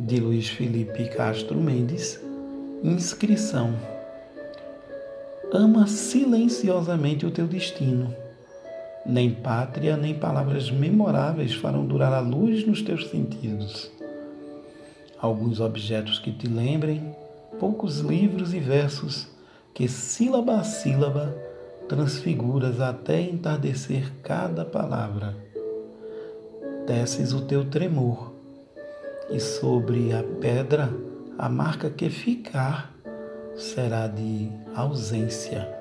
de Luiz Felipe Castro Mendes. Inscrição. Ama silenciosamente o teu destino. Nem pátria, nem palavras memoráveis farão durar a luz nos teus sentidos. Alguns objetos que te lembrem, poucos livros e versos que sílaba a sílaba transfiguras até entardecer cada palavra. Teces o teu tremor e sobre a pedra a marca que ficar será de ausência.